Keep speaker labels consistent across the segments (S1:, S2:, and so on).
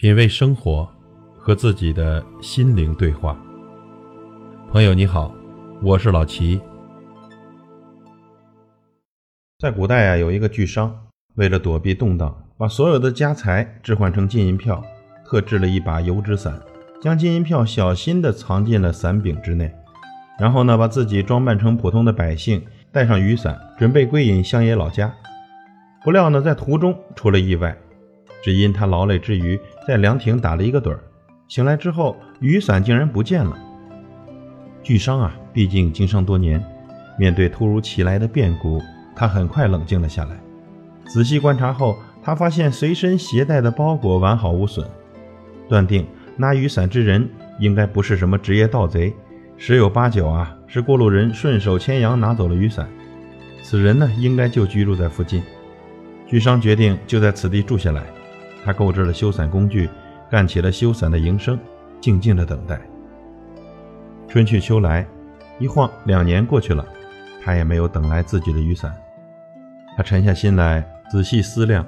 S1: 品味生活，和自己的心灵对话。朋友你好，我是老齐。在古代啊，有一个巨商，为了躲避动荡，把所有的家财置换成金银票，特制了一把油纸伞，将金银票小心地藏进了伞柄之内，然后呢，把自己装扮成普通的百姓，带上雨伞，准备归隐乡野老家。不料呢，在途中出了意外。只因他劳累之余，在凉亭打了一个盹儿，醒来之后，雨伞竟然不见了。巨商啊，毕竟经商多年，面对突如其来的变故，他很快冷静了下来。仔细观察后，他发现随身携带的包裹完好无损，断定拿雨伞之人应该不是什么职业盗贼，十有八九啊是过路人顺手牵羊拿走了雨伞。此人呢，应该就居住在附近。巨商决定就在此地住下来。他购置了修伞工具，干起了修伞的营生，静静的等待。春去秋来，一晃两年过去了，他也没有等来自己的雨伞。他沉下心来，仔细思量，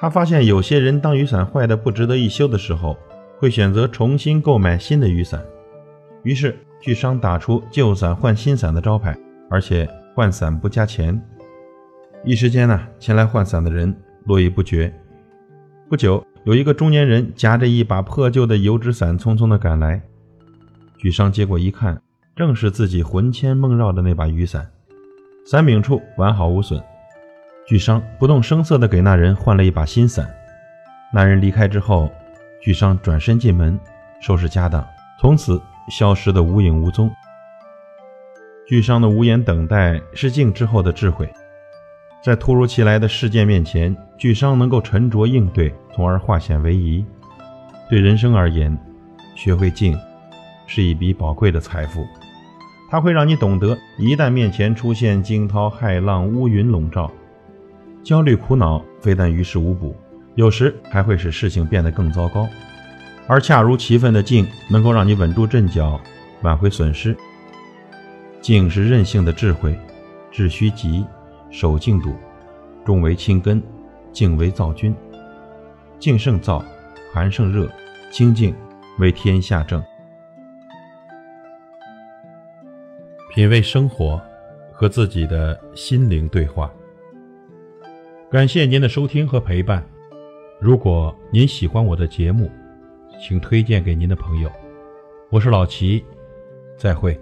S1: 他发现有些人当雨伞坏的不值得一修的时候，会选择重新购买新的雨伞。于是，巨商打出“旧伞换新伞”的招牌，而且换伞不加钱。一时间呢，前来换伞的人络绎不绝。不久，有一个中年人夹着一把破旧的油纸伞，匆匆地赶来。巨商接过一看，正是自己魂牵梦绕的那把雨伞，伞柄处完好无损。巨商不动声色地给那人换了一把新伞。那人离开之后，巨商转身进门，收拾家当，从此消失得无影无踪。巨商的无言等待，是静之后的智慧。在突如其来的事件面前，巨商能够沉着应对，从而化险为夷。对人生而言，学会静是一笔宝贵的财富。它会让你懂得，一旦面前出现惊涛骇浪、乌云笼罩，焦虑苦恼非但于事无补，有时还会使事情变得更糟糕。而恰如其分的静，能够让你稳住阵脚，挽回损失。静是任性的智慧，志须急。守静笃，重为轻根，静为躁君。静胜躁，寒胜热，清静为天下正。品味生活，和自己的心灵对话。感谢您的收听和陪伴。如果您喜欢我的节目，请推荐给您的朋友。我是老齐，再会。